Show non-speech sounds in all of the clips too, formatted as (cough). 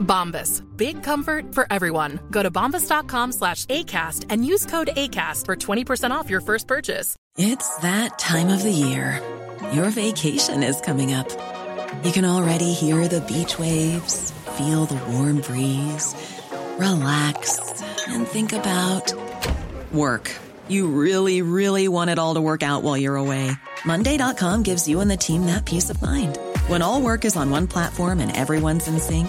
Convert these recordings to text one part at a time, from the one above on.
Bombas. Big comfort for everyone. Go to bombas.com slash ACAST and use code ACAST for 20% off your first purchase. It's that time of the year. Your vacation is coming up. You can already hear the beach waves, feel the warm breeze, relax, and think about work. You really, really want it all to work out while you're away. Monday.com gives you and the team that peace of mind. When all work is on one platform and everyone's in sync,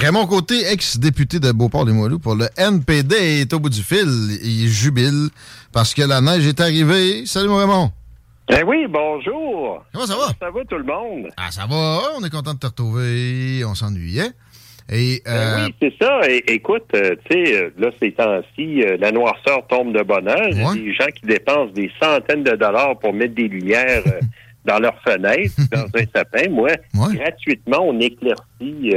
Raymond Côté, ex-député de Beauport-les-Moilous pour le NPD, est au bout du fil. Il jubile parce que la neige est arrivée. Salut, mon Raymond. Eh oui, bonjour. Comment ça va? Ça va tout le monde? Ah, ça va. On est content de te retrouver. On s'ennuyait. Et, Ben oui, c'est ça. Écoute, euh, tu sais, euh, là, ces temps-ci, euh, la noirceur tombe de bonheur. Il y a des gens qui dépensent des centaines de dollars pour mettre des lumières (laughs) dans leurs fenêtres, dans un sapin. Moi, gratuitement, on éclaircit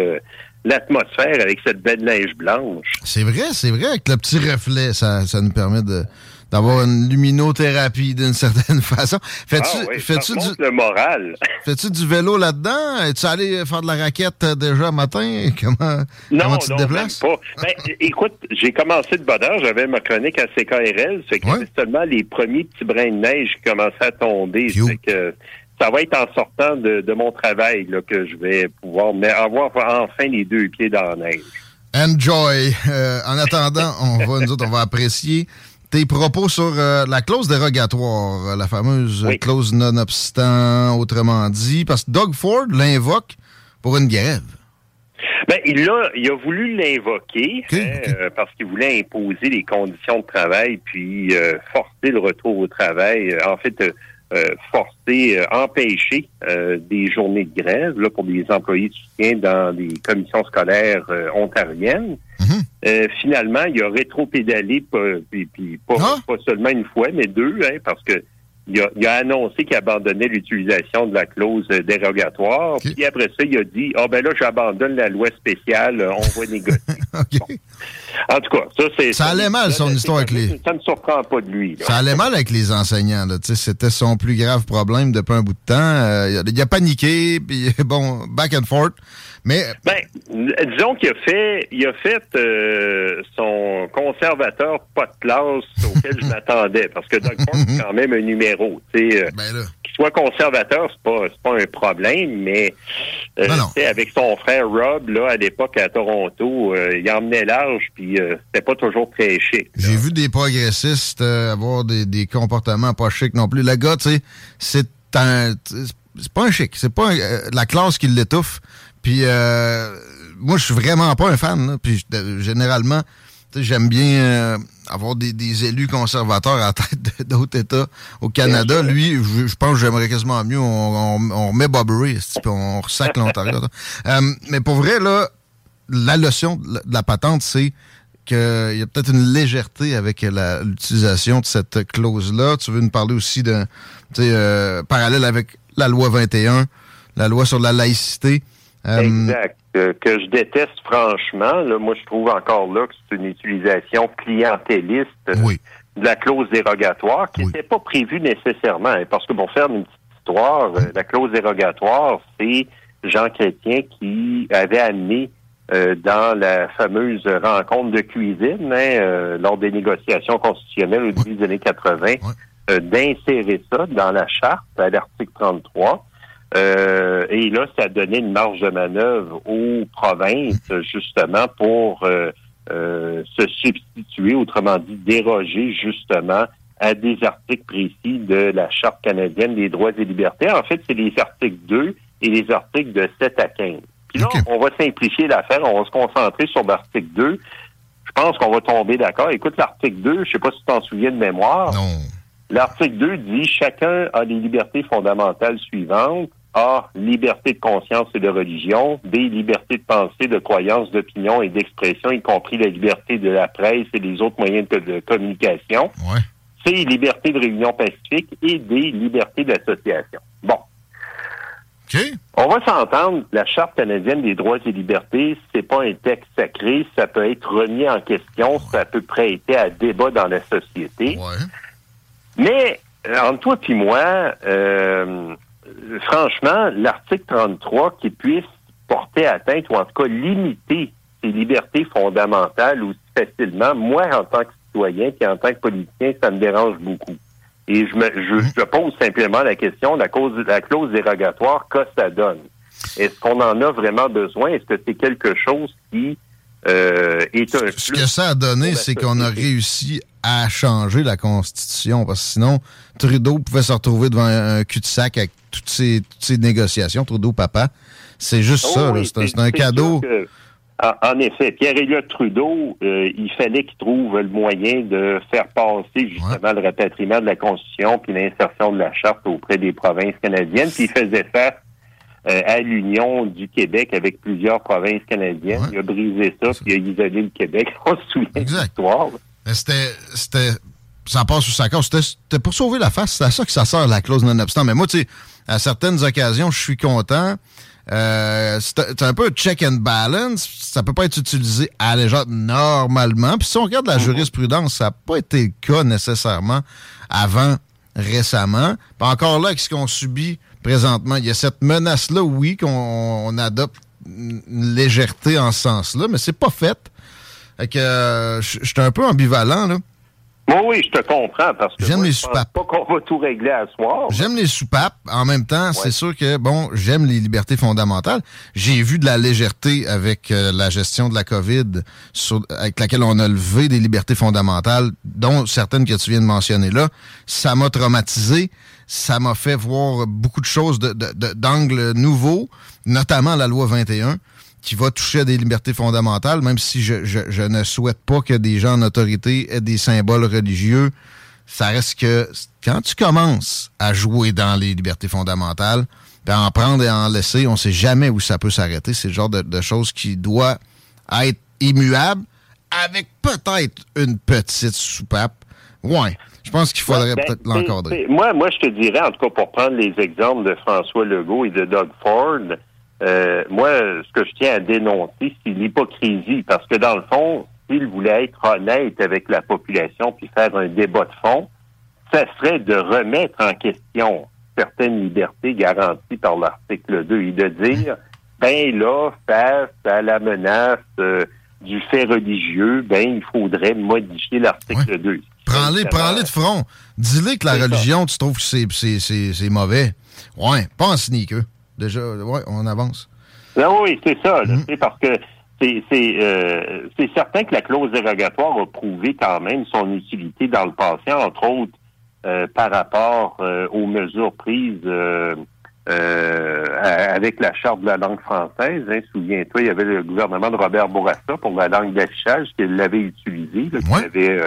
l'atmosphère avec cette belle neige blanche. c'est vrai, c'est vrai. Avec le petit reflet, ça, ça nous permet de d'avoir une luminothérapie d'une (laughs) certaine façon. Fais-tu Ah oui, fais-tu ça du, le moral. (laughs) fais-tu du vélo là-dedans? Es-tu allé faire de la raquette euh, déjà matin? Comment, (laughs) comment Non, tu te non, déplaces? même pas. Ben, écoute, j'ai commencé de bonne heure. J'avais ma chronique à CKRL. C'est que c'était seulement les premiers petits brins de neige qui commençaient à tomber. Fait que ça va être en sortant de, de mon travail là, que je vais pouvoir mais avoir enfin les deux pieds dans la neige. Enjoy. Euh, en attendant, on va, nous autres, on va apprécier tes propos sur euh, la clause dérogatoire, euh, la fameuse clause non-obstant, autrement dit, parce que Doug Ford l'invoque pour une grève. Ben, il a, il a voulu l'invoquer hein, euh, parce qu'il voulait imposer les conditions de travail puis forcer le retour au travail. En fait, forcer, euh, empêcher euh, des journées de grève là, pour des employés de soutien dans des commissions scolaires euh, ontariennes. Euh, finalement, il a rétro-pédalé, pas- puis, puis pas, pas seulement une fois, mais deux, hein, parce que il a, il a annoncé qu'il abandonnait l'utilisation de la clause dérogatoire. Puis après ça, il a dit Ah ben là, j'abandonne la loi spéciale, euh, on va négocier. (laughs) Bon. En tout cas, ça c'est. Ça allait mal, son histoire avec les- Ça ne surprend pas de lui. là. Ça allait mal avec les enseignants. C'était son plus grave problème depuis un bout de temps. Euh, il, a, il a paniqué, puis (laughs) bon, back and forth. Mais Ben, disons qu'il a fait, il a fait euh, son conservateur pas de classe auquel je (laughs) m'attendais, parce que Doug Ford, c'est quand même un numéro. Euh, qu'il soit conservateur, c'est pas, c'est pas un problème, mais euh, avec son frère Rob, là, à l'époque à Toronto, euh, il emmenait large, puis euh, c'était pas toujours très chic. j'ai vu des progressistes avoir des, des comportements pas chics non plus. Le gars, tu sais, c'est un... C'est pas un chic. C'est pas un- la classe qui l'étouffe. Puis euh, moi, je suis vraiment pas un fan. Puis généralement, j'aime bien euh, avoir des, des élus conservateurs à la tête d'autres États au Canada. Lui, je, je pense que j'aimerais quasiment mieux. On, on, on remet Bob Ray, on ressac l'Ontario. (laughs) Euh, mais pour vrai, là, la leçon de la- de la patente, c'est qu'il y a peut-être une légèreté avec l'utilisation de cette clause-là. Tu veux nous parler aussi d'un euh, parallèle avec la loi 21, la loi sur la laïcité. Euh, exact. Que je déteste franchement. Là, moi, je trouve encore là que c'est une utilisation clientéliste de la clause dérogatoire qui n'était pas prévue nécessairement. Hein, parce que pour faire une petite histoire, euh, la clause dérogatoire, c'est Jean Chrétien qui avait amené euh, dans la fameuse rencontre de cuisine hein, euh, lors des négociations constitutionnelles au début des années 80, euh, d'insérer ça dans la charte à l'article 33. Et là, ça donnait une marge de manœuvre aux provinces, justement, pour se substituer, autrement dit, déroger justement à des articles précis de la Charte canadienne des droits et libertés. En fait, c'est les articles 2 et les articles de 7 à 15 on va simplifier l'affaire, on va se concentrer sur l'article 2. Je pense qu'on va tomber d'accord. Écoute, l'article 2, je ne sais pas si tu t'en souviens de mémoire. Non. L'article 2 dit chacun a les libertés fondamentales suivantes. A, liberté de conscience et de religion. B, liberté de pensée, de croyance, d'opinion et d'expression, y compris la liberté de la presse et les autres moyens de, communication. Ouais. C, liberté de réunion pacifique. Et D, liberté d'association. Bon. On va s'entendre, la Charte canadienne des droits et libertés, c'est pas un texte sacré, ça peut être remis en question, ça peut prêter à débat dans la société. Mais, euh, entre toi et moi, euh, franchement, l'article 33 qui puisse porter atteinte ou en tout cas limiter ces libertés fondamentales aussi facilement, moi, en tant que citoyen et en tant que politicien, ça me dérange beaucoup. Et je me je, pose simplement la question, la, cause, la clause dérogatoire, que ça donne? Est-ce qu'on en a vraiment besoin? Est-ce que c'est quelque chose qui euh, est un Ce que ça a donné, c'est qu'on a réussi à changer la Constitution, parce que sinon, Trudeau pouvait se retrouver devant un cul-de-sac avec toutes ces, toutes ces négociations, Trudeau-papa. C'est juste oh ça, c'est un cadeau. En effet, Pierre-Éliott Trudeau, euh, il fallait qu'il trouve le moyen de faire passer justement le rapatriement de la Constitution puis l'insertion de la Charte auprès des provinces canadiennes. Puis il faisait face euh, à l'union du Québec avec plusieurs provinces canadiennes. Il a brisé ça, puis il a isolé le Québec. (laughs) On se souvient de l'histoire. C'était, c'était, ça passe sous sa cause. C'était pour sauver la face. C'est à ça que ça sert, la clause non-obstant. Mais moi, tu sais, à certaines occasions, je suis content. Euh, c'est un peu check and balance. Ça peut pas être utilisé à légère normalement. Puis si on regarde la mhm. jurisprudence, ça n'a pas été le cas nécessairement avant, récemment. Puis encore là, ce qu'on subit présentement, il y a cette menace-là, oui, qu'on adopte une légèreté en ce sens-là, mais c'est pas fait. Fait que euh, je suis un peu ambivalent, là. Oui, oui, je te comprends parce que j'aime les soupapes. pas qu'on va tout régler à soir. J'aime les soupapes. En même temps, c'est sûr que bon, j'aime les libertés fondamentales. J'ai vu de la légèreté avec euh, la gestion de la COVID, avec laquelle on a levé des libertés fondamentales, dont certaines que tu viens de mentionner là. Ça m'a traumatisé. Ça m'a fait voir beaucoup de choses d'angles de, de, nouveaux, notamment la loi 21 qui va toucher à des libertés fondamentales, même si je, je, ne souhaite pas que des gens en autorité aient des symboles religieux. Ça reste que quand tu commences à jouer dans les libertés fondamentales, ben en prendre et en laisser, on sait jamais où ça peut s'arrêter. C'est le genre de, choses qui doit être immuable avec peut-être une petite soupape. Ouais. Je pense qu'il faudrait ben, peut-être l'encadrer. Moi, moi, je te dirais, en tout cas, pour prendre les exemples de François Legault et de Doug Ford, euh, moi, ce que je tiens à dénoncer, c'est l'hypocrisie, parce que dans le fond, s'il voulait être honnête avec la population puis faire un débat de fond, ça serait de remettre en question certaines libertés garanties par l'article 2 et de dire, ben là, face à la menace euh, du fait religieux, ben il faudrait modifier l'article 2. Prends-les, prends-les de front. Dis-les que la religion, tu trouves que c'est, mauvais. Ouais, pas en sneaker. Déjà, ouais, on avance. Ben oui, c'est ça. Mm-hmm. parce que euh, c'est certain que la clause dérogatoire a prouvé quand même son utilité dans le passé, entre autres euh, par rapport euh, aux mesures prises avec la charte de la langue française. Hein. Souviens-toi, il y avait le gouvernement de Robert Bourassa pour la langue d'affichage qui l'avait utilisée, qui avait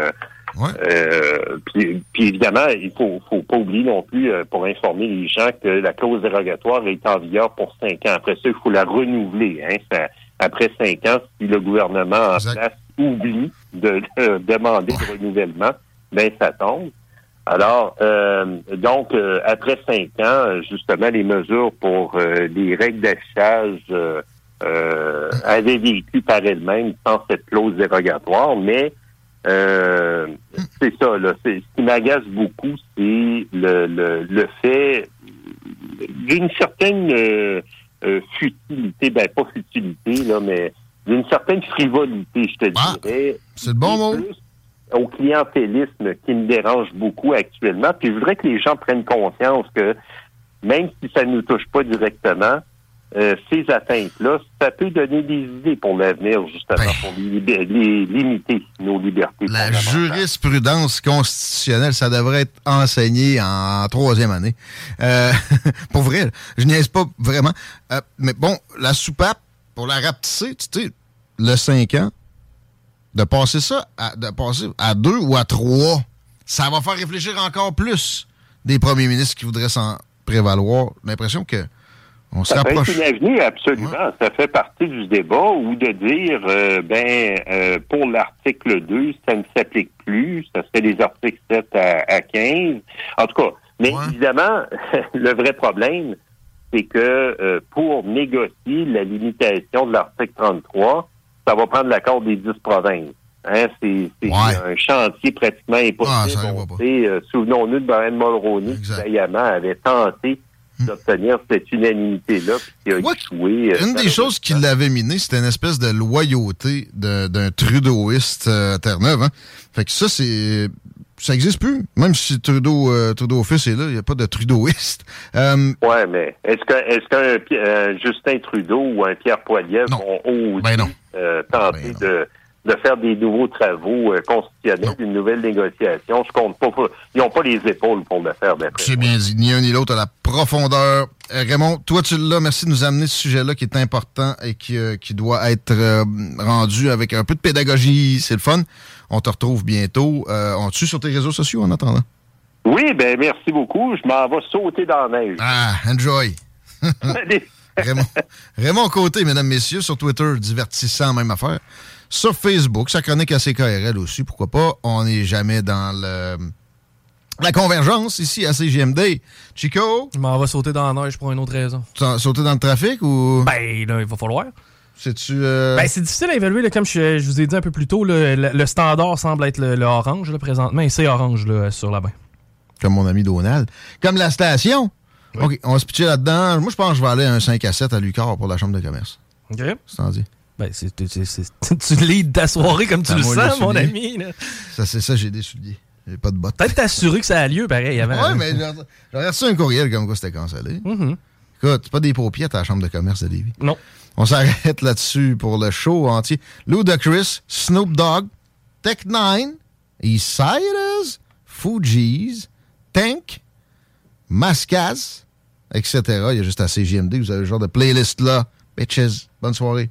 euh, puis, évidemment, il faut, faut pas oublier non plus, euh, pour informer les gens, que la clause dérogatoire est en vigueur pour cinq ans. Après ça, il faut la renouveler. Hein. après cinq ans, si le gouvernement en place oublie de, demander le renouvellement, ben ça tombe. Alors, euh, donc, euh, après cinq ans, justement, les mesures pour euh, les règles d'affichage avaient vécu par elles-mêmes sans cette clause dérogatoire, mais c'est ça, là, ce qui m'agace beaucoup, c'est le, le, le fait d'une certaine futilité, ben pas futilité, là, mais d'une certaine frivolité, je te ah, dirais. C'est le bon mot au clientélisme qui me dérange beaucoup actuellement. Puis je voudrais que les gens prennent conscience que même si ça ne nous touche pas directement, euh, ces atteintes-là, ça peut donner des idées pour l'avenir, justement, ben. pour limiter nos libertés. La jurisprudence constitutionnelle, ça devrait être enseigné en, troisième année. Euh, (laughs) pour vrai, je niaise pas vraiment. Euh, mais bon, la soupape, pour la rapetisser, tu sais, le 5 ans, de passer ça à, de passer à deux ou à trois, ça va faire réfléchir encore plus des premiers ministres qui voudraient s'en prévaloir. L'impression que on se ça rapproche. C'est une avenue, absolument. Ça fait partie du débat ou de dire, euh, ben, euh, pour l'article 2, ça ne s'applique plus. Ça serait les articles 7 à, 15. En tout cas, mais évidemment, (laughs) le vrai problème, c'est que euh, pour négocier la limitation de l'article 33, ça va prendre l'accord des dix provinces. Hein, c'est un chantier pratiquement impossible. Ah, euh, souvenons-nous de Brian Mulroney qui, vaillamment, avait tenté. D'obtenir cette unanimité-là. Euh, une des choses qui l'avait miné, c'était une espèce de loyauté d'un Trudeauiste euh, Terre-Neuve. Hein. Fait que ça, c'est ça n'existe plus. Même si Trudeau, euh, Trudeau fils est là, il n'y a pas de Trudeauiste. Euh, ouais, mais est-ce qu'un Justin Trudeau ou un Pierre Poilievre oser ben euh, tenter ben de, de faire des nouveaux travaux euh, constitutionnels, une nouvelle négociation? Je compte pas. Ils n'ont pas les épaules pour le faire, C'est bien dit. Ni un ni l'autre à la profondeur. Raymond, toi, tu l'as. Merci de nous amener ce sujet-là qui est important et qui, qui doit être rendu avec un peu de pédagogie. C'est le fun. On te retrouve bientôt. Euh, on te sur tes réseaux sociaux en attendant? Oui, ben merci beaucoup. Je m'en vais sauter dans la neige. Ah, enjoy. (laughs) Raymond, Raymond Côté, mesdames, messieurs, sur Twitter, divertissant, même affaire. Sur Facebook, sa chronique à CKRL aussi, pourquoi pas? On n'est jamais dans le la convergence ici à CGMD. Chico? Je m'en vais sauter dans la neige pour une autre raison. Sauter dans le trafic ou? Ben, là, il va falloir. C'est-tu. Euh, ben, c'est difficile à évaluer. comme je, vous ai dit un peu plus tôt, le, standard semble être le, orange présentement, et c'est orange sur la bain. Comme mon ami Donald. Comme la station. OK, on va se pitcher là-dedans. Moi, je pense que je vais aller à un 5 à 7 à Lucas pour la chambre de commerce. OK. C'est dit. Ben, c'est, (laughs) tu leads ta soirée comme tu le sens, mon ami. Ça, c'est ça, j'ai des souliers. J'ai pas de bottes. Peut-être t'assurer que ça a lieu, pareil. Avant. Ouais, mais j'ai reçu un courriel comme quoi c'était cancellé. Mm-hmm. Écoute, c'est pas des paupières à la chambre de commerce de Lévis. Non. On s'arrête là-dessus pour le show entier. Ludacris, Snoop Dogg, Tech Nine, Eastsiders, Fugees, Tank, Mascaz, etc. Il y a juste à CGMD, vous avez le genre de playlist là. Bitches, bonne soirée.